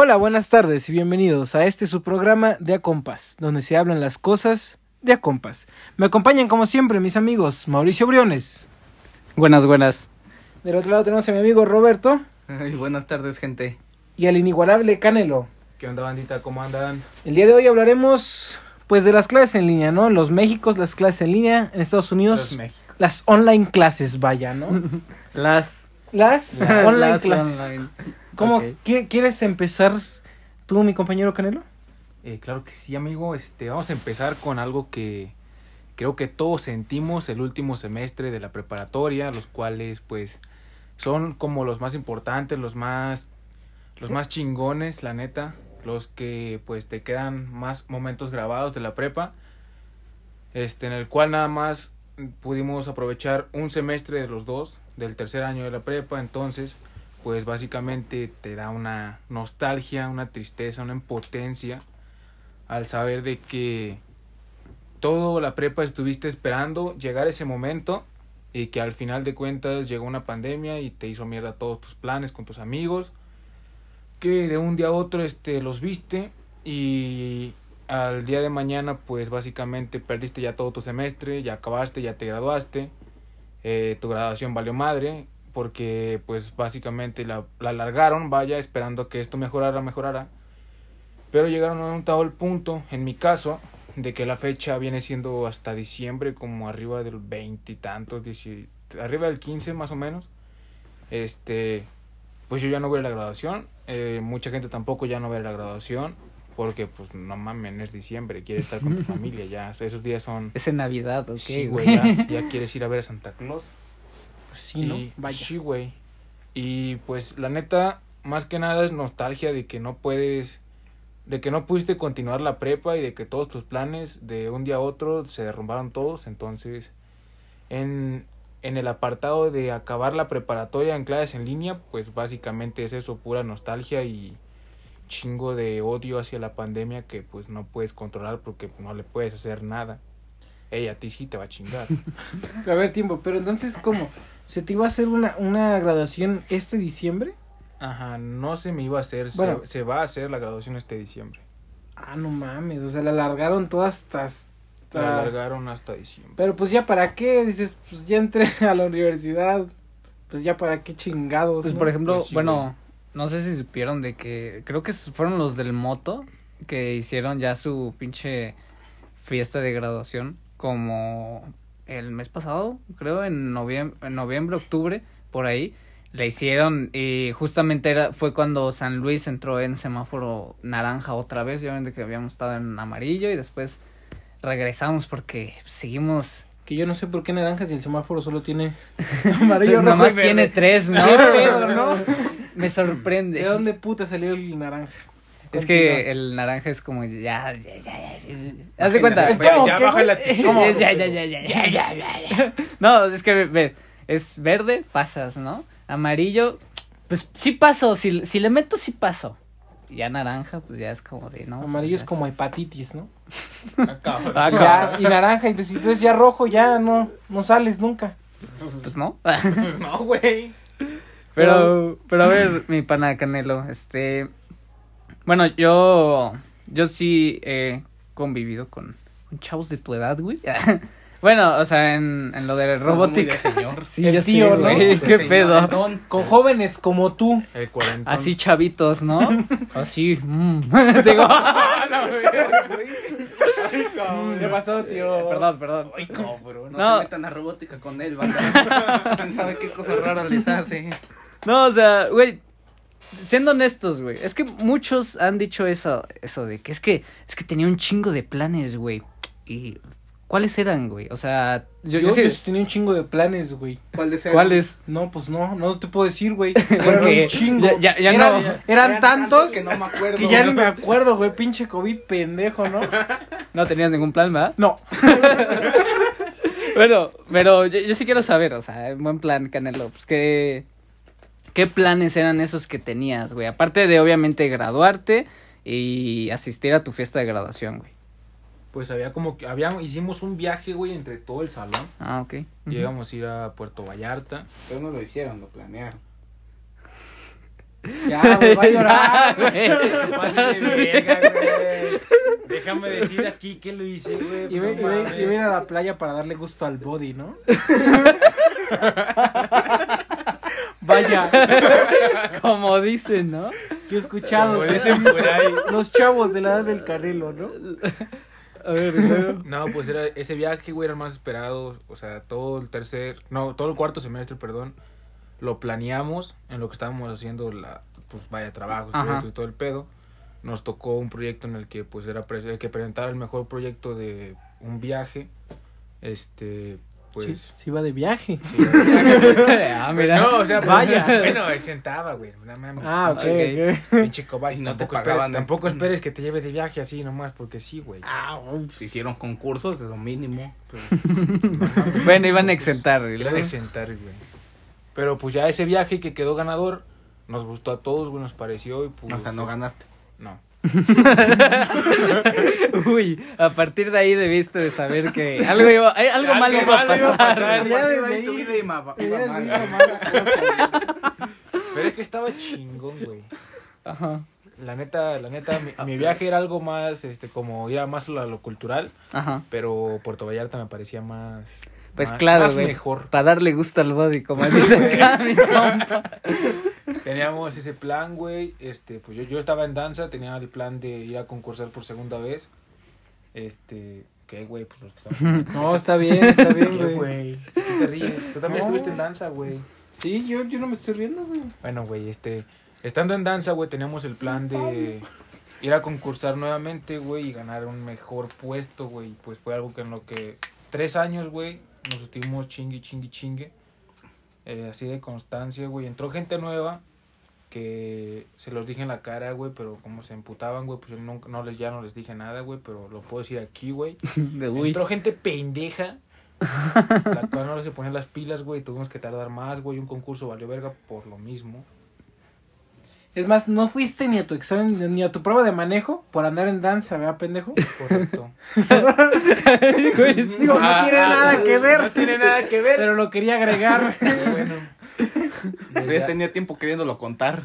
Hola, buenas tardes y bienvenidos a este su programa de A Compas, donde se hablan las cosas de A Compas. Me acompañan como siempre mis amigos Mauricio Briones. Buenas, buenas. Del otro lado tenemos a mi amigo Roberto Ay, buenas tardes, gente. y al inigualable Canelo. ¿Qué onda, bandita? ¿Cómo andan? El día de hoy hablaremos pues de las clases en línea, ¿no? En los Méxicos, las clases en línea, en Estados Unidos, las online clases, vaya, ¿no? Las, Las las- online las clases. online. ¿Cómo quieres empezar tú, mi compañero Canelo? Eh, claro que sí, amigo. Este, vamos a empezar con algo que creo que todos sentimos el último semestre de la preparatoria, los cuales, pues, son como los más importantes, los más, los más chingones, la neta, los que, pues, te quedan más momentos grabados de la prepa, este, en el cual nada más pudimos aprovechar un semestre de los dos, del tercer año de la prepa, entonces, pues, básicamente te da una nostalgia, una tristeza, una impotencia al saber de que todo la prepa estuviste esperando llegar ese momento y que al final de cuentas llegó una pandemia y te hizo mierda todos tus planes con tus amigos que de un día a otro este los viste y al día de mañana pues básicamente perdiste ya todo tu semestre ya acabaste ya te graduaste eh, tu graduación valió madre porque pues básicamente la, la alargaron vaya esperando que esto mejorara mejorara pero llegaron a un tal punto, en mi caso, de que la fecha viene siendo hasta diciembre, como arriba del veinte y tantos, arriba del 15 más o menos. Este, pues yo ya no voy a la graduación. eh, mucha gente tampoco ya no va a la graduación. Porque, pues, no mames, es diciembre, quieres estar con tu familia ya. Esos días son. Es en Navidad, ok, sí, güey, ya, ya quieres ir a ver a Santa Claus. Pues sí, ¿no? Y- Vaya. Sí, güey. Y pues la neta, más que nada es nostalgia de que no puedes, de que no pudiste continuar la prepa y de que todos tus planes de un día a otro se derrumbaron todos. Entonces, en, en el apartado de acabar la preparatoria en clases en línea, pues básicamente es eso, pura nostalgia y chingo de odio hacia la pandemia que pues no puedes controlar porque no le puedes hacer nada. Ella a ti sí te va a chingar. A ver, tiempo, pero entonces, ¿cómo? ¿Se te iba a hacer una, una graduación este diciembre? Ajá, no se me iba a hacer, se- Bueno. se, va a hacer la graduación este diciembre. Ah, no mames, o sea, la alargaron todas hasta... hasta- La alargaron hasta diciembre. Pero pues ya para qué, dices, pues ya entré a la universidad, pues ya para qué chingados. Pues ¿no? por ejemplo, Pues sí, bueno, no sé si supieron de que creo que fueron los del moto que hicieron ya su pinche fiesta de graduación como el mes pasado, creo en noviembre, en noviembre, octubre, por ahí. La hicieron y justamente era, fue cuando San Luis entró en semáforo naranja otra vez, ya ven de que habíamos estado en amarillo y después regresamos porque seguimos Que yo no sé por qué naranjas y el semáforo solo tiene amarillo, Nada rojo y más verde. tiene tres, ¿no? ¿Qué pedo, no? Me sorprende. ¿De dónde puta salió el naranja? Es que el naranja es como ya, ya, ya, ya. ya. Haz de cuenta. Es como ya baja la. Ya, ya, ya, ya, ya, ya. No, es que ve, es verde, pasas, ¿no? Amarillo, pues sí paso, si, si le meto sí paso. Y ya naranja, pues ya es como de, ¿no? Amarillo es Pues, como hepatitis, ¿no? Acá, Ah, Y ya- y naranja, entonces, entonces ya rojo, ya no, no sales nunca. Pues no. no, güey. Pero, pero a ver, mi pana Canelo, este, bueno, yo, yo sí he convivido con, con chavos de tu edad, güey. bueno, o sea, en, en lo de robótica. señor. Sí, El tío, sé, ¿no? güey, qué señor, pedo. don. Con jóvenes como tú. El cuarentón. Así chavitos, ¿no? Así, mm. Digo, ¿Qué pasó, tío? perdón, perdón. Ay, cabrón. No, No. se metan a robótica con él, banda. ¿Quién sabe qué cosas raras les hace? No, o sea, güey, siendo honestos, güey, es que muchos han dicho eso, eso de que es que, es que tenía un chingo de planes, güey. Y, ¿cuáles eran, güey? O sea, yo, Yo, yo, tenía un chingo de planes, güey. ¿Cuál de ser? ¿cuáles? No, pues no, no te puedo decir, güey. Eran un chingo. ya- ya- ya eran, no. eran tantos que no me acuerdo. que ya ni me acuerdo, güey. Pinche COVID pendejo, ¿no? No tenías ningún plan, ¿verdad? No. Bueno, pero yo, yo sí quiero saber, o sea, en buen plan, Canelo, pues qué, qué planes eran esos que tenías, güey. Aparte de obviamente graduarte y asistir a tu fiesta de graduación, güey. Pues había como que, había, hicimos un viaje, güey, entre todo el salón. Ah, ok. Llegamos a ir a Puerto Vallarta. Pero no lo hicieron, lo planearon. Ya, güey, va a llorar. güey. Déjame decir aquí que lo hice, güey. Y no ve- y ven a la playa para darle gusto al body, ¿no? Vaya, Como dicen, ¿no? yo he escuchado Como dicen por ahí. los chavos de la edad del Canelo, ¿no? A ver. No, pues era ese viaje, güey, era el más esperado. O sea, todo el tercer, no, todo el cuarto semestre, perdón, lo planeamos en lo que estábamos haciendo, la, pues vaya, trabajos, proyectos y todo el pedo. Nos tocó un proyecto en el que, pues, era el que presentara el mejor proyecto de un viaje. Este, pues. Sí, sí va de viaje. sí. ah, mira. No, o sea, Vaya. vaya. Bueno, exentaba, güey. No mames. Ah, ok, Ok. ok. Pinche cobayo. Y no te tampoco, pagaban, esperes, tampoco esperes que te lleve de viaje así nomás, porque sí, güey. Ah, hicieron concursos, es lo mínimo. Bueno, iban a exentar, güey. Iban a exentar, güey. Pero pues ya ese viaje que quedó ganador, nos gustó a todos, güey, nos pareció y pues... o sea, no ganaste. No. Uy, a partir de ahí debiste de saber que algo iba, ay, algo Algo mal iba a malo iba a pasar. Pero es que estaba chingón, güey. Ajá, La neta, la neta, mi, mi viaje era algo más, este, como ir a más a lo cultural, ajá. pero Puerto Vallarta me parecía más... Pues más- claro, Más güey. mejor. Para darle gusto al body, como dice acá mi compa. Teníamos ese plan, güey. Este, pues yo, yo estaba en danza, tenía el plan de ir a concursar por segunda vez. Este, ¿qué, güey? Pues los que estaban. No, está bien, está bien, ¿Qué, güey. güey? ¿Qué te ríes? Tú también No. estuviste en danza, güey. Sí, yo, yo no me estoy riendo, güey. Bueno, güey, este, estando en danza, güey, teníamos el plan de ir a concursar nuevamente, güey, y ganar un mejor puesto, güey. Pues fue algo que en lo que tres años, güey, nos estuvimos chingue, chingue, chingue. Eh, así de constancia, güey. Entró gente nueva que se los dije en la cara, güey, pero como se emputaban, güey, pues yo no, no les, ya no les dije nada, güey, pero lo puedo decir aquí, güey. Entró gente pendeja. la cual no se ponían las pilas, güey. Tuvimos que tardar más, güey. Un concurso valió verga por lo mismo. Es más, no fuiste ni a tu examen, ni a tu prueba de manejo por andar en danza, ¿verdad, pendejo? Correcto. Digo, no Ah, tiene ah, nada que ver. No tiene nada que ver. Pero lo quería agregar. Pero bueno. Ya tenía tiempo queriéndolo contar.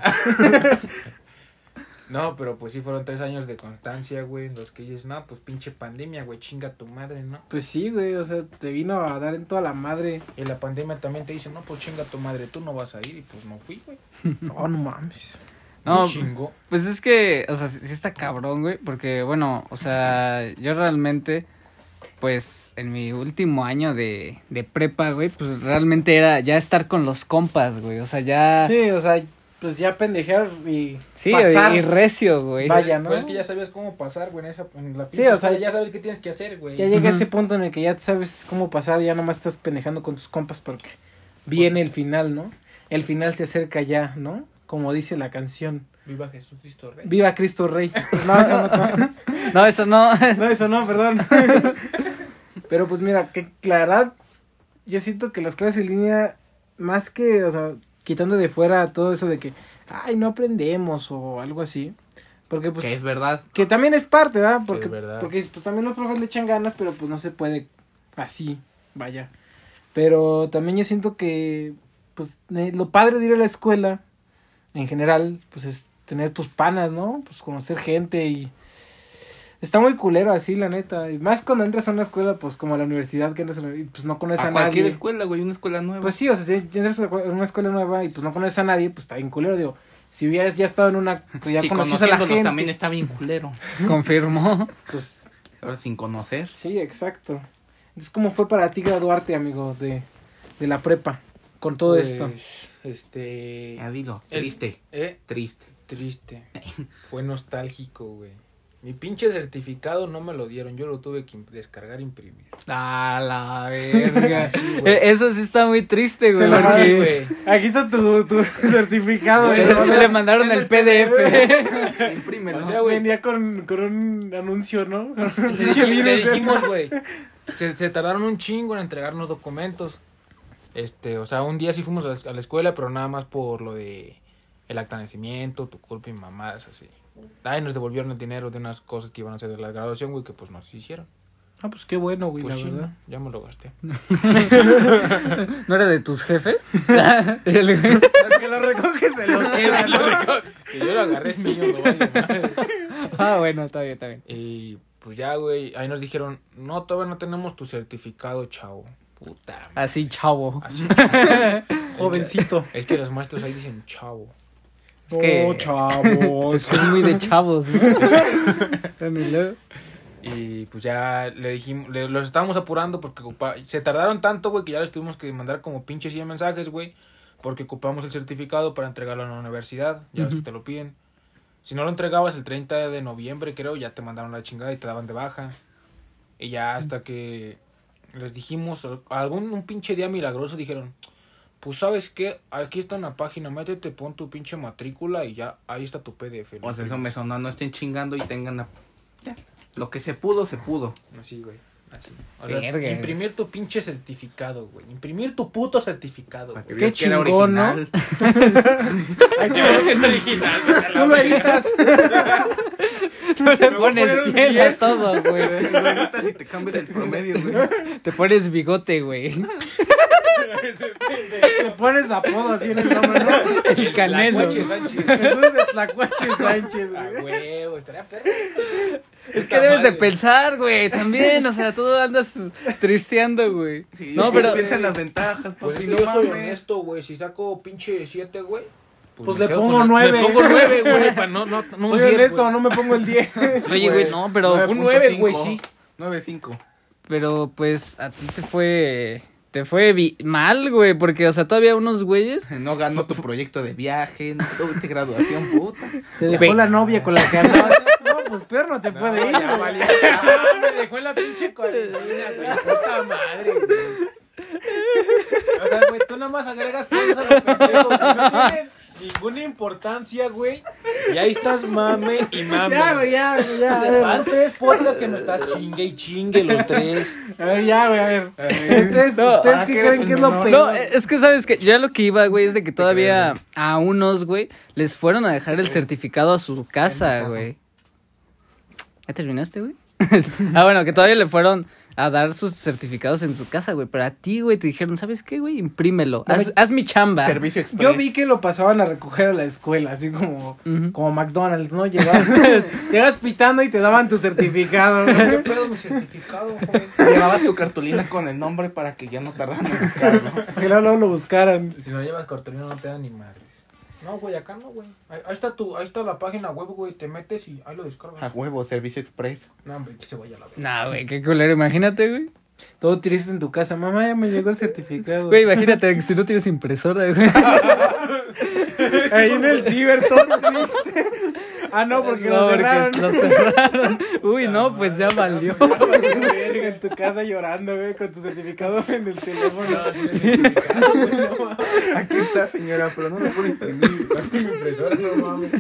No, pero pues sí fueron tres años de constancia, güey. En los que dices, no, pues pinche pandemia, güey. Chinga tu madre, ¿no? Pues sí, güey, o sea, te vino a dar en toda la madre. Y la pandemia también te dice, no, pues chinga tu madre. Tú no vas a ir. Y pues no fui, güey. No, no mames. No. Pues es que, o sea, sí sí está cabrón, güey, porque, bueno, o sea, yo realmente, pues, en mi último año de, de prepa, güey, pues realmente era ya estar con los compas, güey, o sea, ya... Sí, o sea, pues ya pendejear y Sí, pasar. y, y recio, güey. Vaya, ¿no? Pues es que ya sabías cómo pasar, güey, en, esa, en la Sí, o sea, ya sabes qué tienes que hacer, güey. Ya llega Ujú. ese punto en el que ya sabes cómo pasar, ya nomás estás pendejando con tus compas porque viene el final, ¿no? El final se acerca ya, ¿no? Como dice la canción. Viva Jesucristo Rey. Viva Cristo Rey. No, eso no. No, eso no. No, eso no, perdón. Pero pues mira, que la verdad, yo siento que las clases en línea, más que, o sea, quitando de fuera todo eso de que, ay, no aprendemos o algo así. Porque pues... Que es verdad. Que también es parte, ¿verdad? Porque, es verdad. porque pues también los profes le echan ganas, pero pues no se puede así, vaya. Pero también yo siento que, pues, lo padre de ir a la escuela, en general, pues es tener tus panas, ¿no? Pues conocer gente y... Está muy culero así, la neta. Y más cuando entras a una escuela, pues como a la universidad, que entras a la- y pues no conoces a, A cualquier nadie. escuela, güey, una escuela nueva. Pues sí, o sea, si entras a una escuela nueva y pues no conoces a nadie, pues está bien culero, digo. Si hubieras ya estado en una ya sí, conocías a la gente, también está bien culero. Confirmó. pues Ahora sin conocer. Sí, exacto. Entonces, ¿cómo fue para ti graduarte, amigo, de, de la prepa con todo Pues, esto? Este. Ya dilo, el- triste, Eh, triste. triste. Fue nostálgico, güey. Mi pinche certificado no me lo dieron, yo lo tuve que descargar e imprimir. A la verga. Sí, güey. Eh, Eso sí está muy triste, güey. Sí, güey. Aquí está tu, tu certificado. Se, güey. se le mandaron el PDF. Imprímelo. O sea, güey. Venía con, con un anuncio, ¿no? Con un Le, ¿eh? dijimos, güey. Se, se tardaron un chingo en entregarnos documentos. Este, o sea, un día sí fuimos a la, escuela, pero nada más por lo de el acta de nacimiento, tu culpa y mamadas así. Ay, nos devolvieron el dinero de unas cosas que iban a hacer de la graduación, güey, que pues no se hicieron. Ah, pues qué bueno, güey, Pues la sí, verdad. ya me lo gasté. ¿No era de tus jefes? El que lo recoges se lo queda, ¿no? Que yo lo agarré es mío, no vale madre. ah, bueno, está bien, está bien. Y pues ya, güey, ahí nos dijeron, no, todavía no tenemos tu certificado, chavo. Puta. Así, chavo. Así, Jovencito. Es que los maestros ahí dicen chavo. Es que- Oh, chavos. Es muy de chavos, ¿no? Y pues ya le dijimos, le- los estábamos apurando porque ocupa- se tardaron tanto, güey, que ya les tuvimos que mandar como pinches 100 mensajes, güey, porque ocupamos el certificado para entregarlo a la universidad, ya ves que te lo piden. Si no lo entregabas el 30 de noviembre, creo, ya te mandaron la chingada y te daban de baja. Y ya hasta que les dijimos, algún un pinche día milagroso dijeron, pues sabes qué, aquí está una página, métete, pon tu pinche matrícula y ya, ahí está tu PDF. O sea, eso me sonó, no estén chingando y tengan la... Ya. Lo que se pudo, se pudo. Así, güey. Así. O sea, Verga. imprimir tu pinche certificado, güey. Imprimir tu puto certificado, güey. Qué veas que era chingón, ¿no? original. Es. Tú lo editas. Le a pones poner un cielo a 10. todo, güey. Lo editas y te cambias el promedio, güey. Te pones bigote, güey. Le pones apodo así en el nombre, ¿no? El canelo. Tlacuache Sánchez. Sánchez, A güey. huevo, estaría perro. Es que debes de pensar, güey, también, o sea, tú andas tristeando, güey. Sí, no, pero Piensa en las ventajas, Pues papi, es que no yo soy honesto, güey. Si saco pinche 7, güey. Pues me le pongo nueve. Le pongo 9, güey. para no, no, no un Soy 10, honesto, güey. no me pongo el 10. Oye, güey, no, pero Un 9, güey, sí. 9.5. pero pues a ti te fue te fue mal, güey, porque o sea, todavía unos güeyes No ganó tu proyecto de viaje, no tuviste graduación, puta. Te dejó la novia con la que andabas. No, pues peor no te No, puede ir. ya valió. Ah, me dejó en la pinche cuarentena, güey. Puta madre, güey. O sea, güey, tú nada más agregas cosas a lo pendejo, que no tienen ninguna importancia, güey. Y ahí estás mame y mame. Ya, güey, ya, güey, ya. Van tres podcasts que me estás chingue y chingue los tres. a ver, ya, güey, a ver. ¿Ustedes, No, ¿ustedes ¿para qué creen que es lo peor? No, eh, es que sabes que ya lo que iba, güey, es de que todavía a unos, güey, les fueron a dejar el certificado a su casa, güey. ¿Ya terminaste, güey? ah, bueno, que todavía le fueron a dar sus certificados en su casa, güey. Pero a ti, güey, te dijeron, ¿sabes qué, güey? Imprímelo. Haz, haz mi chamba. Servicio express. Yo vi que lo pasaban a recoger a la escuela, así como, como McDonald's, ¿no? Llegas, llegas pitando y te daban tu certificado. ¿Qué güey. pedo mi certificado, joven? Llevabas tu cartulina con el nombre para que ya no tardaran en buscarlo. Que luego, lo buscaran. Si no llevas cartulina no te dan ni madres. No, güey, acá no, güey. Ahí, ahí está tu, ahí está la página web, güey. Te metes y ahí lo descargas. A huevo, servicio express. No, hombre, que se vaya a la verga. Nah, güey, qué culero. Imagínate, güey. Todo triste en tu casa. Mamá, ya me llegó el certificado. Güey, imagínate que si no tienes impresora, güey. Ahí en el ciber, todo triste. Ah, no, porque No, lo porque cerraron. lo cerraron. Uy, no, pues ya valió. Verga, en tu casa llorando, güey, con tu certificado en el teléfono. Aquí está, señora, pero no lo puedo imprimir. Mi impresora, no mames.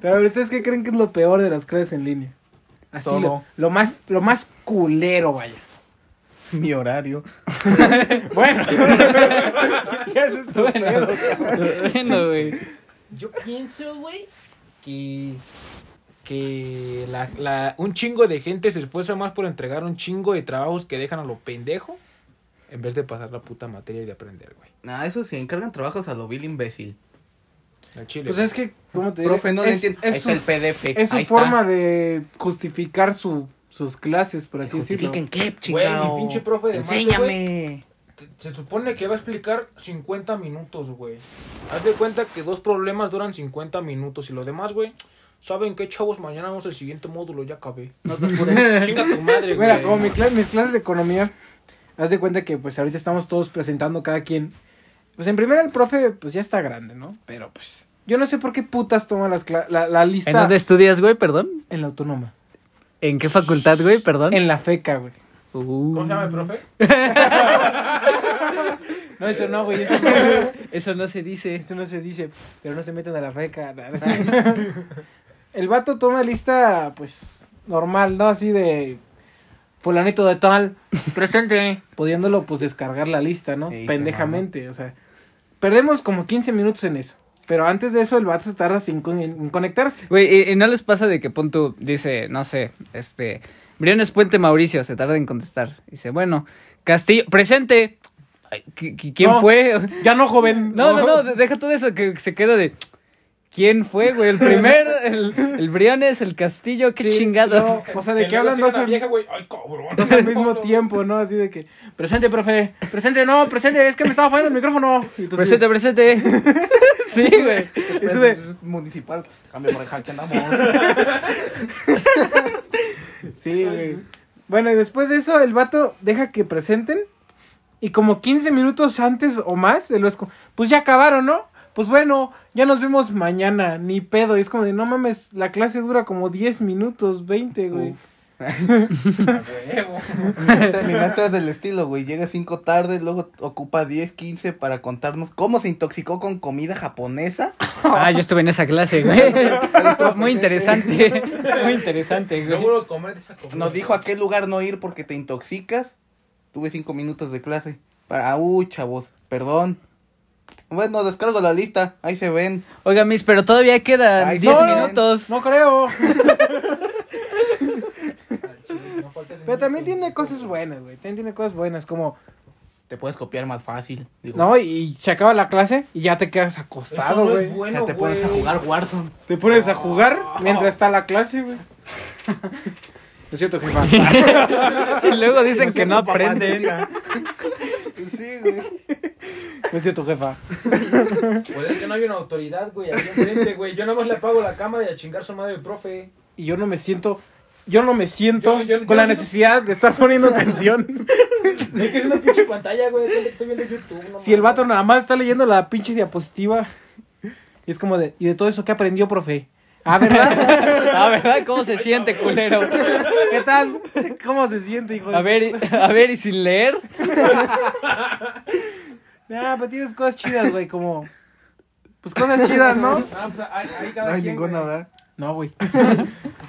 Pero ustedes qué creen que es lo peor de las clases en línea? Así Todo. Lo, lo más lo más culero, vaya. Mi horario. Bueno. ya es tu pedo, cabrón. Bueno, güey. Yo pienso, güey, que que la, la, un chingo de gente se esfuerza más por entregar un chingo de trabajos que dejan a lo pendejo en vez de pasar la puta materia y de aprender, güey. Nah, eso se encargan trabajos a lo vil imbécil. Al chile. Pues es que, ¿cómo te diré? Profe, no le es, entiendo. Ahí es está el PDF. es su ahí forma está. de justificar su, sus clases, por así decirlo. ¿Justifiquen qué, Güey, chingao? mi pinche profe de mate, Enséñame. Se supone que va a explicar 50 minutos, güey. Haz de cuenta que dos problemas duran 50 minutos y lo demás, güey. ¿Saben qué, chavos? Mañana vamos al siguiente módulo, ya acabé. No te apures. Chinga tu madre, güey. Mira, como mi cla- mis clases de economía, haz de cuenta que pues ahorita estamos todos presentando cada quien. Pues en primera el profe pues ya está grande, ¿no? Pero pues yo no sé por qué putas toma las la, la lista ¿En dónde estudias, güey? Perdón. en la autónoma. ¿En qué facultad, güey? Perdón. En la feca, güey. Uh. ¿Cómo se llama el profe? No, eso no, güey, eso no, Eso no se dice. eso no se dice, pero no se meten a la feca. nada. El vato toma lista pues normal, ¿no? Así de fulanito de tal, presente, pudiéndolo pues descargar la lista, ¿no? Pendejamente, o sea, perdemos como 15 minutos en eso. Pero antes de eso, el vato se tarda en conectarse. Güey, y, y no les pasa de que pon tú, dice, no sé, este, Briones Puente Mauricio, se tarda en contestar. Dice, bueno, Castillo, presente. Ay, ¿qui- qui- ¿Quién No. fue? Ya no, joven. No, no, no, de- deja todo eso, que se queda de... ¿Quién fue, güey? El primero, el, el Briones, el Castillo, qué Sí, chingados. no, o sea, de luego hablan dos al, vieja, güey. Ay, cabrón. dos al mismo tiempo, ¿no? Así de que, presente, profe, presente, no, presente, es que me estaba fallando el micrófono. Entonces- Presente, presente. sí, güey. Eso de- Municipal, cambio por el que andamos. Sí, güey. Bueno, y después de eso, el vato deja que presenten. Y como 15 minutos antes o más, el Vasco, pues ya acabaron, ¿no? Pues bueno, ya nos vemos mañana, ni pedo. Y es como de, no mames, la clase dura como 10 minutos, 20, güey. Mi maestra, es del estilo, güey. Llega cinco tarde, luego ocupa 10, 15 para contarnos cómo se intoxicó con comida japonesa. Ah, yo estuve en esa clase, güey. Muy interesante. Muy interesante, güey. Seguro comer de esa comida. Nos dijo a qué lugar no ir porque te intoxicas. Tuve cinco minutos de clase. Para, uy, chavos, perdón. Bueno, descargo la lista, ahí se ven. Oiga, Miss, pero todavía quedan Ay, 10 no, minutos. No creo. No Pero también tiene cosas buenas, güey. También tiene cosas buenas, como, Te puedes copiar más fácil. Digo, no, y se acaba la clase y ya te quedas acostado, güey. bueno, ya te pones a jugar Warzone. Te pones a jugar mientras está la clase, güey. Es cierto, jefa. Y luego dicen que no aprenden. sí, güey. No es cierto, jefa. Pues es que no hay una autoridad, güey, enfrente, güey. Yo nada más le apago la cámara y a chingar su madre el profe. Y yo no me siento, yo no me siento Yo- yo- con yo la no- necesidad de estar poniendo atención. Es que es una pinche pantalla, güey. Estoy viendo YouTube. No si el vato nada más está leyendo la pinche diapositiva. Y es como de, ¿y de todo eso qué aprendió, profe? Ah, ¿verdad? Ah, ¿verdad? ¿Cómo se siente, culero? ¿Qué tal? ¿Cómo se siente, hijo de A ver, y- a ver, y sin leer. Ah, pero tienes cosas chidas, güey, como... Pues cosas chidas, ¿no? Ah, pues ahí, ahí cada No hay quien, ninguna. ¿verdad? No, güey.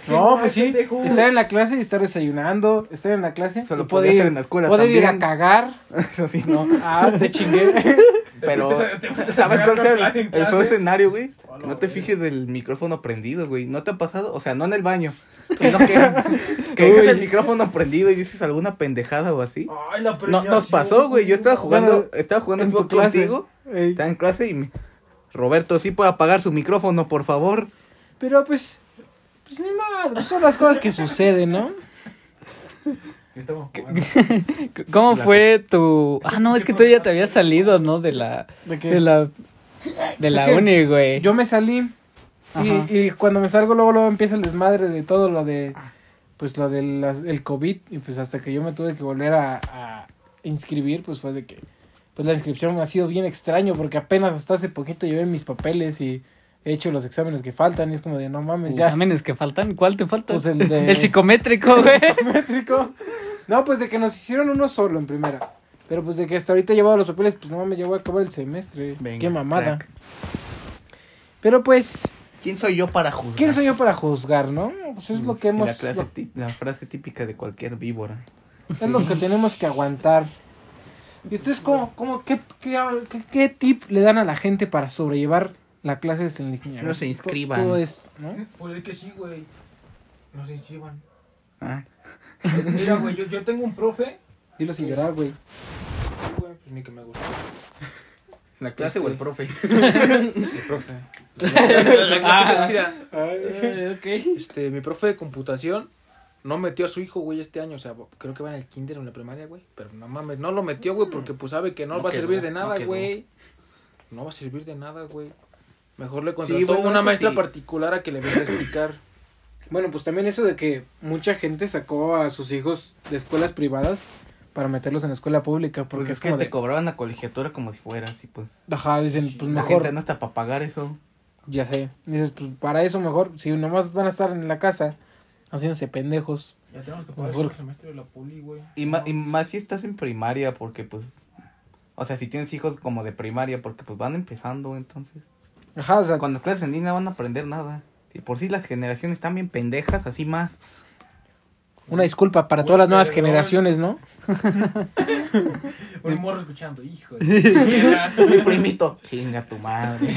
No, no, pues sí. Estar en la clase y estar desayunando, estar en la clase. Se lo podía hacer en la escuela Poder ir a cagar. Eso sí, no. Ah, te chingué. Pero, ¿sabes cuál en el, clase? el feo escenario, güey? No te fijes del micrófono prendido, güey. ¿No te ha pasado? O sea, no en el baño, sino que, que dejas el micrófono prendido y dices alguna pendejada o así. Ay, la No, nos pasó, güey. Yo estaba jugando, Bueno, estaba jugando en contigo. Ey. Estaba en clase y me... Roberto, ¿sí puede apagar su micrófono, por favor? Pero pues, pues ni madre, son las cosas que suceden, ¿no? Estamos. ¿Cómo fue tu...? Ah, no, es que tú ya te habías salido, ¿no? De la... ¿De qué? De la... De la Es uni, güey. Yo me salí y, y cuando me salgo luego luego empieza el desmadre de todo lo de pues lo del el COVID y pues hasta que yo me tuve que volver a, a inscribir pues fue de que pues la inscripción ha sido bien extraño porque apenas hasta hace poquito llevé mis papeles y he hecho los exámenes que faltan y es como de no mames ya ¿Exámenes que faltan? ¿Cuál te falta? pues el de El psicométrico, güey. psicométrico. No, pues de que nos hicieron uno solo en primera. Pero pues de que hasta ahorita he llevado los papeles, pues no mames, ya voy a acabar el semestre. Venga, Qué mamada. crack. Pero pues, ¿Quién soy yo para juzgar? ¿quién soy yo para juzgar, no? Pues es lo que hemos... La, clase lo- tí- la frase típica de cualquier víbora. es lo que tenemos que aguantar. ¿Y ustedes cómo, cómo, qué, qué, qué, qué tip le dan a la gente para sobrellevar la clase en línea? No se inscriban. Todo esto, ¿no? Puede que sí, güey. No se inscriban. Ah, Mira, güey, yo, yo tengo un profe. Dilo sin llorar, güey. Sí, güey, pues ni que me gusta. ¿La clase o el Este- profe? Mi profe. La, la clase chida. ok. Este, mi profe de computación no metió a su hijo, güey, este año. O sea, creo que va en el kinder o en la primaria, güey. Pero no mames, no lo metió, güey, porque pues sabe que no, No va a servir de no nada, quedó. güey. No va a servir de nada, güey. Mejor le Sí, contrató bueno, una maestra sí. particular a que le venga a explicar. Bueno, pues también eso de que mucha gente sacó a sus hijos de escuelas privadas para meterlos en la escuela pública. Porque Porque es es que como te de... cobraban la colegiatura como si fueras y pues... Ajá, dicen, pues La mejor... gente no está para pagar eso. Ya sé. Dices, pues para eso mejor, si nomás van a estar en la casa haciéndose pendejos. Ya tenemos que pagar el semestre de la poli, güey. Y, ma- y más si estás en primaria porque pues... O sea, si tienes hijos como de primaria porque pues van empezando entonces. Ajá, o sea, Cuando clases en línea van a aprender nada. Y por si las generaciones están bien pendejas, así más. una disculpa para todas las nuevas perdón. generaciones, ¿no? Un morro escuchando, hijo. de- Mi primito. Chinga tu madre.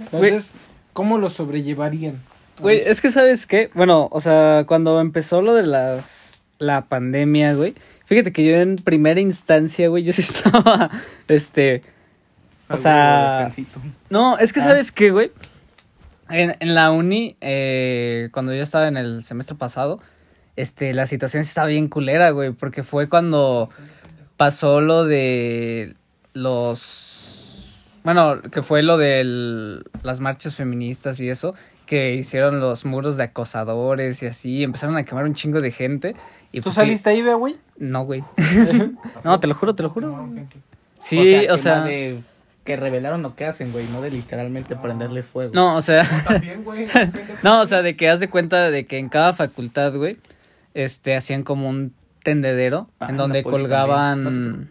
Entonces, ¿cómo lo sobrellevarían? Güey, es que sabes qué, bueno, o sea, cuando empezó lo de las la pandemia, güey, fíjate que yo en primera instancia, güey, yo sí estaba este o sea, no, es que Ah. sabes qué, güey, en, en la uni eh, cuando yo estaba en el semestre pasado, este la situación sí estaba bien culera, güey, porque fue cuando pasó lo de los bueno, que fue lo de las marchas feministas y eso, que hicieron los muros de acosadores y así, empezaron a quemar un chingo de gente. Y ¿Tú pues sí- saliste ahí, ve, güey? No, güey. no, te lo juro, te lo juro. Sí, o sea, de que revelaron lo que hacen, güey, no de literalmente prenderles fuego. no, o sea, También, güey. no, o sea, de que haz de cuenta de que en cada facultad, güey, este, hacían como un tendedero Ah, en donde colgaban, también.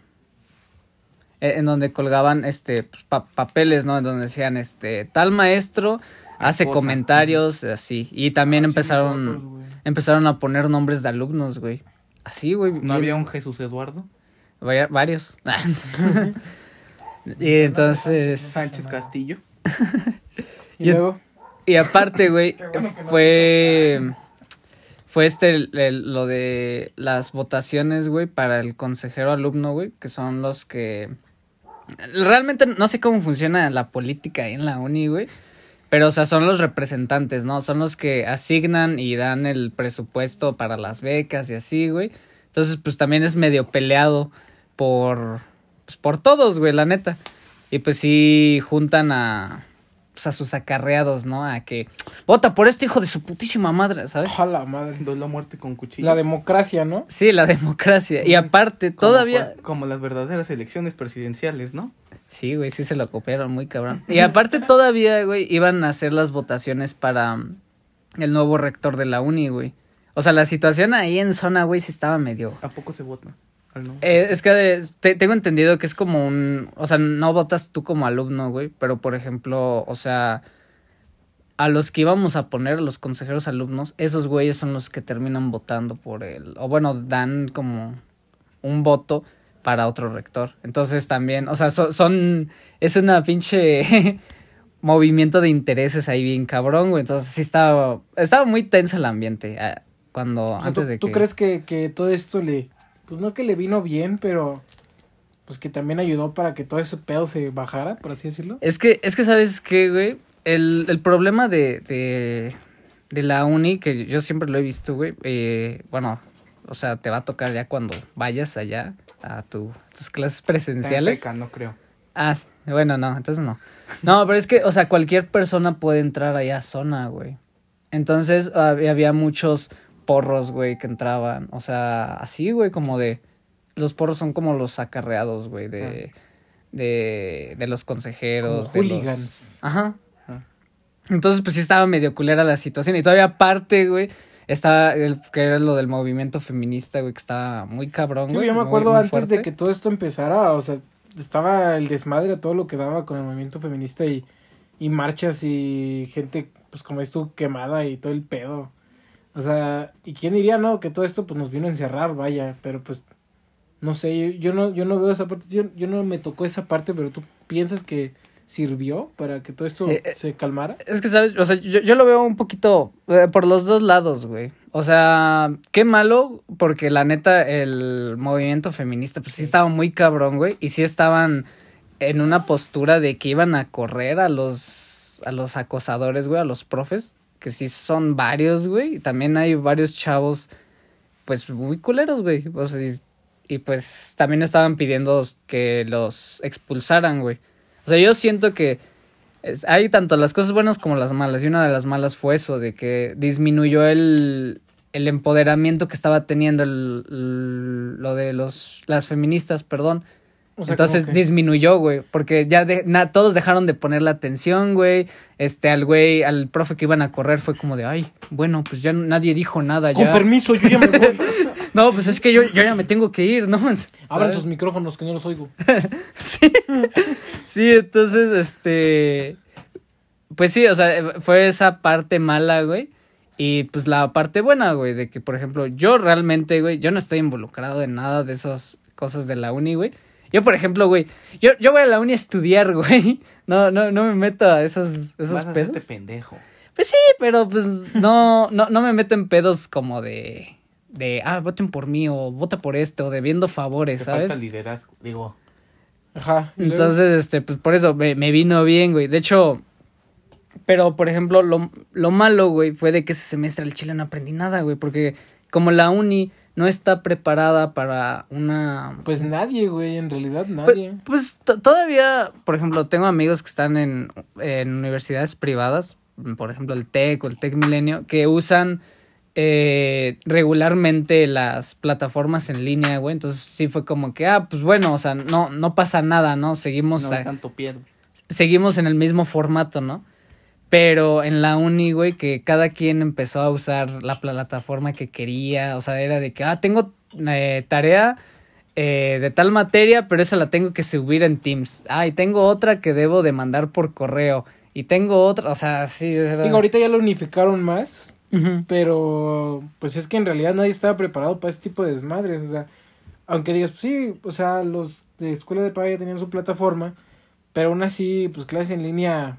eh, en donde colgaban, este, pues, pa- papeles, ¿no? En donde decían, este, tal maestro hace cosa. comentarios, así, y también Ah, empezaron, empezaron a poner nombres de alumnos, güey, así, güey. ¿No había un Jesús Eduardo? Vari- varios. y entonces, Sánchez Castillo. Y Y- luego, y aparte, güey, bueno no fue fue este el- el- lo de las votaciones, güey, para el consejero alumno, güey, que son los que realmente no sé cómo funciona la política ahí en la uni, güey. Pero, o sea, son los representantes, ¿no? Son los que asignan y dan el presupuesto para las becas y así, güey. Entonces, pues también es medio peleado por, pues, por todos, güey, la neta. Y pues sí juntan a, pues, a sus acarreados, ¿no? A que vota por este hijo de su putísima madre, ¿sabes? ojalá, madre. Duelo a muerte con cuchillo. La democracia, ¿no? Sí, la democracia. Y aparte, todavía... Como las verdaderas elecciones presidenciales, ¿no? Sí, güey, sí se lo copiaron muy cabrón. Y aparte todavía, güey, iban a hacer las votaciones para mm, el nuevo rector de la uni, güey. O sea, la situación ahí en zona, güey, sí estaba medio... ¿A poco se vota? No. Eh, es que eh, te- tengo entendido que es como un... O sea, no votas tú como alumno, güey, pero por ejemplo, o sea, a los que íbamos a poner, los consejeros alumnos, esos güeyes son los que terminan votando por el... O bueno, dan como un voto para otro rector. Entonces también, o sea, so- son... Es una pinche... movimiento de intereses ahí bien cabrón, güey. Entonces sí estaba... Estaba muy tenso el ambiente ah, cuando... O sea, antes ¿tú, de tú que... crees que, que todo esto le... Pues no que le vino bien, pero... Pues que también ayudó para que todo ese pedo se bajara, por así decirlo. Es que, es que sabes qué, güey. El, el problema de, de, de la uni, que yo siempre lo he visto, güey. eh, bueno, o sea, te va a tocar ya cuando vayas allá a tu, tus clases Está en presenciales. feca, no creo. Ah, sí. bueno, no, entonces no. No, pero es que, o sea, cualquier persona puede entrar allá a zona, güey. Entonces hab- había muchos porros, güey, que entraban. O sea, así, güey, como de... Los porros son como los acarreados, güey, de, de, de los consejeros. Como de los- hooligans. Ajá. Ah. Entonces, pues sí estaba medio culera la situación. Y todavía aparte, güey, estaba el, que era lo del movimiento feminista, güey, que estaba muy cabrón, Sí, güey. yo me acuerdo muy antes de que todo esto empezara, o sea, estaba el desmadre todo lo que daba con el movimiento feminista y, y marchas y gente, pues como es tú, quemada y todo el pedo. O sea, ¿y quién diría, no? Que todo esto pues nos vino a encerrar, vaya, pero pues, no sé, yo, yo no, yo no veo esa parte, yo, yo no me tocó esa parte, pero tú piensas que sirvió para que todo esto Eh, eh, se calmara. Es que, ¿sabes? O sea, yo, yo lo veo un poquito eh, por los dos lados, güey. O sea, qué malo, porque la neta, el movimiento feminista, pues sí estaba muy cabrón, güey. Y sí estaban en una postura de que iban a correr a los, a los acosadores, güey, a los profes, que sí son varios, güey. Y también hay varios chavos, pues muy culeros, güey. O y, y pues también estaban pidiendo que los expulsaran, güey. O sea, yo siento que es- hay tanto las cosas buenas como las malas. Y una de las malas fue eso, de que disminuyó el, el empoderamiento que estaba teniendo lo de los las feministas, perdón. O sea, Entonces disminuyó, güey, porque ya de, na- todos dejaron de ponerle atención, güey. Este, al güey, al profe que iban a correr fue como de, ay, bueno, pues ya nadie dijo nada, Con ya. permiso, yo ya me voy. No, pues es que yo, yo ya me tengo que ir, ¿no? Abran sus micrófonos que no los oigo. Sí. Sí, entonces, este. Pues sí, o sea, fue esa parte mala, güey. Y pues la parte buena, güey, de que, por ejemplo, yo realmente, güey, yo no estoy involucrado en nada de esas cosas de la uni, güey. Yo, por ejemplo, güey, yo, yo voy a la uni a estudiar, güey. No, no, no me meto a esos, esos Vas a pedos. pendejo. Pues sí, pero pues no, no, no me meto en pedos como de, de, ah, voten por mí o vota por este o debiendo favores, Te ¿sabes? falta liderazgo. Digo, Ajá. Entonces, este, pues por eso me, me vino bien, güey. De hecho, pero por ejemplo, lo, lo malo, güey, fue de que ese semestre al Chile no aprendí nada, güey, porque como la uni no está preparada para una... Pues nadie, güey, en realidad Pues, nadie. pues, to- todavía, por ejemplo, tengo amigos que están en, en universidades privadas, por ejemplo, el TEC o el TEC Milenio, que usan eh, regularmente las plataformas en línea, güey. Entonces sí fue como que, ah, pues bueno, o sea, no, no pasa nada, ¿no? Seguimos, no a- tanto pierde. seguimos en el mismo formato, ¿no? Pero en la uni, güey, que cada quien empezó a usar la plataforma que quería, o sea, era de que, ah, tengo eh, tarea eh, de tal materia, pero esa la tengo que subir en Teams. Ah, y tengo otra que debo de mandar por correo. Y tengo otra, o sea, sí. Era... Digo, ahorita ya lo unificaron más, pero pues es que en realidad nadie estaba preparado para este tipo de desmadres. O sea, aunque digas, pues sí, o sea, los de escuela de paga ya tenían su plataforma, pero aún así, pues clases en línea,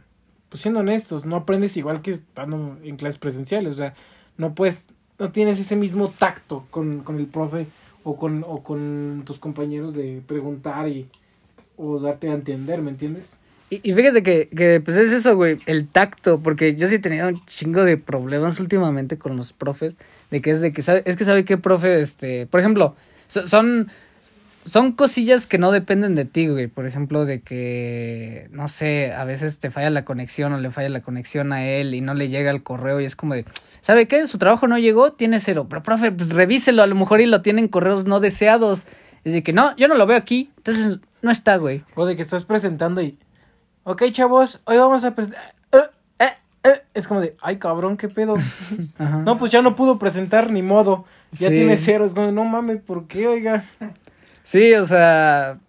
pues siendo honestos, no aprendes igual que estando en clases presenciales. O sea, no puedes, no tienes ese mismo tacto con, con el profe o con, o con tus compañeros de preguntar y o darte a entender, ¿me entiendes? Y, y fíjate que, que, pues es eso, güey, el tacto, porque yo sí he tenido un chingo de problemas últimamente con los profes, de que es de que sabe, es que sabe qué profe, este, por ejemplo, so- son, son cosillas que no dependen de ti, güey, por ejemplo, de que, no sé, a veces te falla la conexión o le falla la conexión a él y no le llega el correo y es como de, ¿sabe qué? Su trabajo no llegó, tiene cero, pero profe, pues revíselo, a lo mejor y lo tienen correos no deseados, es de que no, yo no lo veo aquí, entonces no está, güey. O de que estás presentando y. Ok, chavos, hoy vamos a presentar. Eh, eh, eh. Es como de, ay cabrón, qué pedo. Ajá. No, pues ya no pudo presentar ni modo. Ya Sí. tiene cero. Es como, no mames, ¿por qué, oiga? Sí, o sea,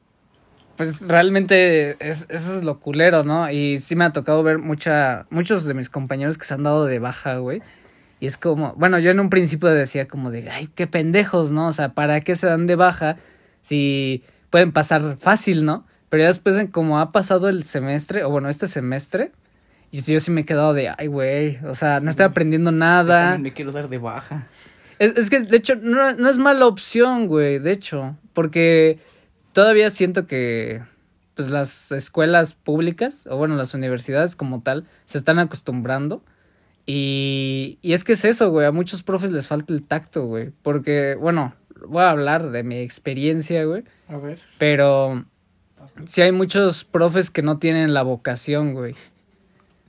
pues realmente es, eso es lo culero, ¿no? Y sí me ha tocado ver mucha, muchos de mis compañeros que se han dado de baja, güey. Y es como, bueno, yo en un principio decía como de, ay, qué pendejos, ¿no? O sea, ¿para qué se dan de baja si pueden pasar fácil, ¿no? Pero ya después, como ha pasado el semestre, o bueno, este semestre, y sí, yo sí me he quedado de, ay, güey, o sea, no estoy aprendiendo Yo nada. también me quiero dar de baja. Es, es que, de hecho, no, no es mala opción, güey, de hecho, porque todavía siento que, pues, las escuelas públicas, o bueno, las universidades como tal, se están acostumbrando. Y, y es que es eso, güey, a muchos profes les falta el tacto, güey, porque, bueno, voy a hablar de mi experiencia, güey, A ver. pero sí hay muchos profes que no tienen la vocación, güey.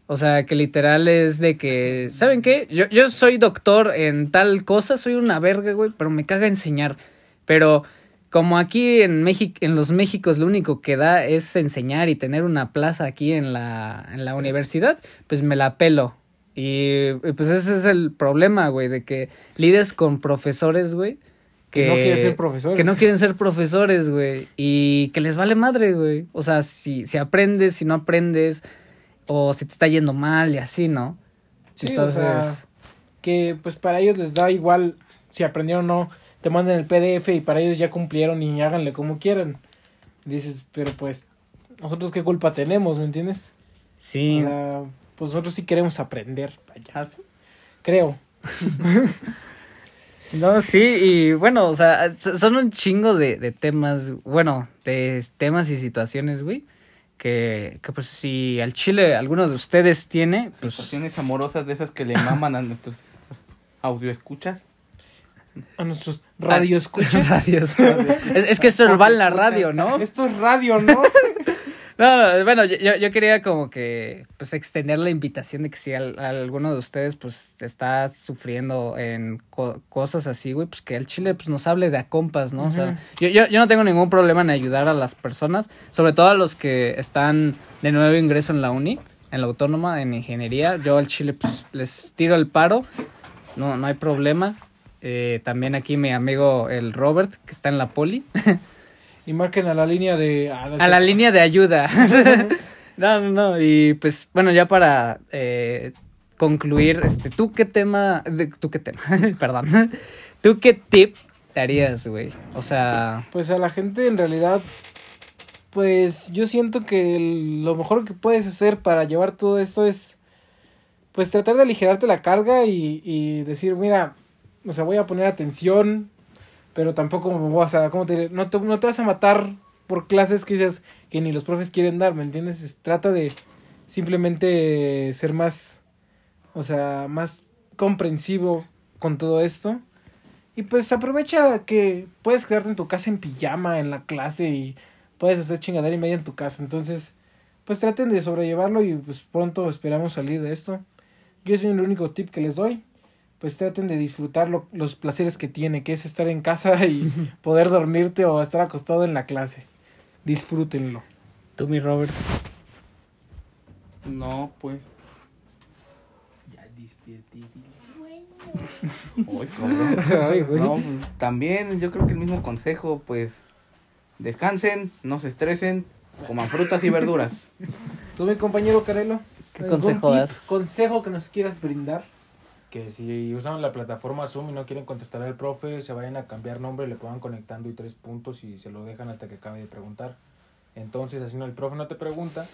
O sea, que literal es de que, ¿saben qué? Yo, yo soy doctor en tal cosa, soy una verga, güey, pero me caga enseñar. Pero como aquí en México, en los Méxicos lo único que da es enseñar y tener una plaza aquí en la, en la universidad, pues me la pelo. Y, y pues ese es el problema, güey, de que lides con profesores, güey. Que no quieren ser profesores. Que no quieren ser profesores, güey. Y que les vale madre, güey. O sea, si, si aprendes, si no aprendes, o si te está yendo mal y así, ¿no? Sí, Entonces, o sea, que pues para ellos les da igual si aprendieron o no. Te mandan el PDF y para ellos ya cumplieron y háganle como quieran. Dices, pero pues, ¿nosotros qué culpa tenemos, me entiendes? sí. O sea, pues nosotros sí queremos aprender. Vaya, ¿Ah, sí? creo. No, sí, y bueno, o sea, so- son un chingo de, de temas, bueno, de temas y situaciones, güey, que, que pues si al chile alguno de ustedes tiene, pues... Situaciones amorosas de esas que le maman a nuestros audio escuchas. A nuestros radio escuchas. Radios. es, es que esto va en la radio, ¿no? Esto es radio, ¿no? No, bueno, yo, yo- quería como que, pues, extender la invitación de que si al- alguno de ustedes, pues, está sufriendo en co- cosas así, güey, pues que el Chile, pues, nos hable de a compas, ¿no? O sea, Ujú. yo, yo, yo no tengo ningún problema en ayudar a las personas, sobre todo a los que están de nuevo ingreso en la uni, en la autónoma, en ingeniería. Yo al Chile, pues, les tiro el paro, no, no hay problema. Eh, también aquí mi amigo el Robert, que está en la poli. Y marquen a la línea de... A, A la línea de ayuda. no, no, no. Y pues, bueno, ya para eh, concluir, este, ¿tú qué tema, de- tú qué tema, perdón, tú qué tip te harías, güey? O sea, Pues a la gente en realidad, pues yo siento que el- lo mejor que puedes hacer para llevar todo esto es, pues tratar de aligerarte la carga y, y decir, mira, o sea, voy a poner atención, pero tampoco me vas a, ¿cómo te? No te, no te vas a matar por clases que dices que ni los profes quieren dar, ¿me entiendes? Es- trata de simplemente ser más, o sea, más comprensivo con todo esto. Y pues aprovecha que puedes quedarte en tu casa en pijama en la clase y puedes hacer chingadera y media en tu casa. Entonces, pues traten de sobrellevarlo y pues pronto esperamos salir de esto. Yo soy el único tip que les doy. Pues traten de disfrutar lo- los placeres que tiene, que es estar en casa y poder dormirte o estar acostado en la clase. Disfrútenlo. tú, mi Robert. No, pues. Ya cabrón. Ay, güey. No, pues también yo creo que el mismo consejo, pues descansen, no se estresen, coman frutas y verduras. ¿Tú, mi compañero Carelo? ¿Qué ¿Algún consejo tip, das? consejo que nos quieras brindar? Que si usan la plataforma Zoom y no quieren contestar al profe, se vayan a cambiar nombre, le pongan conectando y tres puntos y se lo dejan hasta que acabe de preguntar. Entonces, así no el profe no te pregunta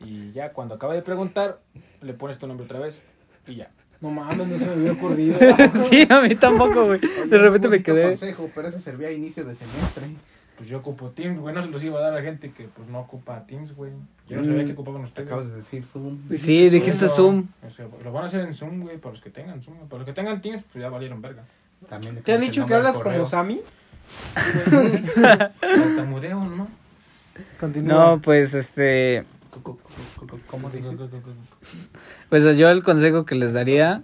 y ya cuando acabe de preguntar, le pones tu nombre otra vez y ya. No mames, no se me había ocurrido. sí, a mí tampoco, güey. De repente me quedé. consejo, pero ese servía a inicio de semestre. Pues yo ocupo Teams, güey, no se los iba a dar a la gente que pues no ocupa Teams, güey. Yo no Mm. sabía que ocupaban ustedes. Acabas de decir Zoom. Sí, dijiste Zoom. O sea, lo van a hacer en Zoom, güey, para los que tengan Zoom. Para los que tengan Teams, pues ya valieron verga. También ¿Te han dicho que hablas como. Sammy? Tartamudeo, ¿no? Continúa. No, pues este. ¿Cómo dices? Pues yo el consejo que les daría,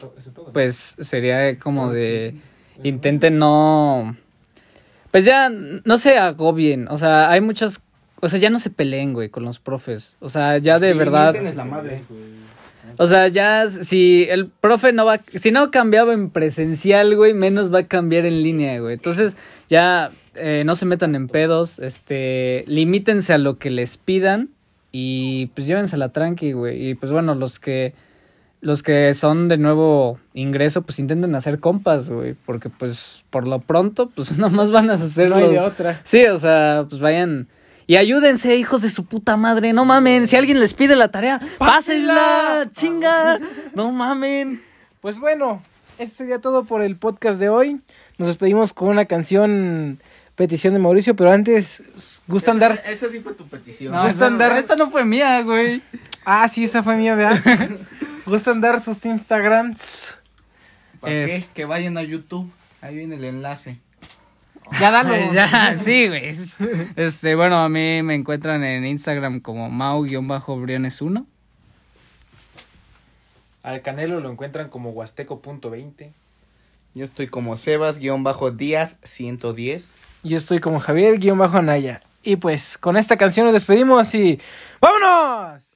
pues sería como de. Intenten no. Pues ya no se agobien. O sea, hay muchas. O sea, ya no se peleen, güey, con los profes. O sea, ya de Sí, verdad. mienten es la madre. O sea, ya si el profe no va, si no cambiaba en presencial, güey, menos va a cambiar en línea, güey. Entonces, ya eh, no se metan en pedos, este, limítense a lo que les pidan y pues llévensela tranqui, güey. Y pues bueno, los que los que son de nuevo ingreso, pues intenten hacer compas, güey, porque pues por lo pronto, pues nomás van a hacer no hay de otra. Sí, o sea, pues vayan. Y ayúdense, hijos de su puta madre. No mamen. Si alguien les pide la tarea, pásenla. Chinga. No mamen. Pues bueno, eso sería todo por el podcast de hoy. Nos despedimos con una canción petición de Mauricio, pero antes gustan dar. Esa sí fue tu petición. No, Gustan esta, dar- esta no fue mía, güey. Ah, sí, esa fue mía, vea. gustan dar sus Instagrams. ¿Para Es- qué? Que vayan a YouTube. Ahí viene el enlace. Ya dalo. Ya, sí, güey. Este, bueno, a mí me encuentran en Instagram como mau-briones1. Al Canelo lo encuentran como huasteco.20. Yo estoy como Sebas-Díaz 110. Yo estoy como Javier-Anaya. Y pues con esta canción nos despedimos y ¡vámonos!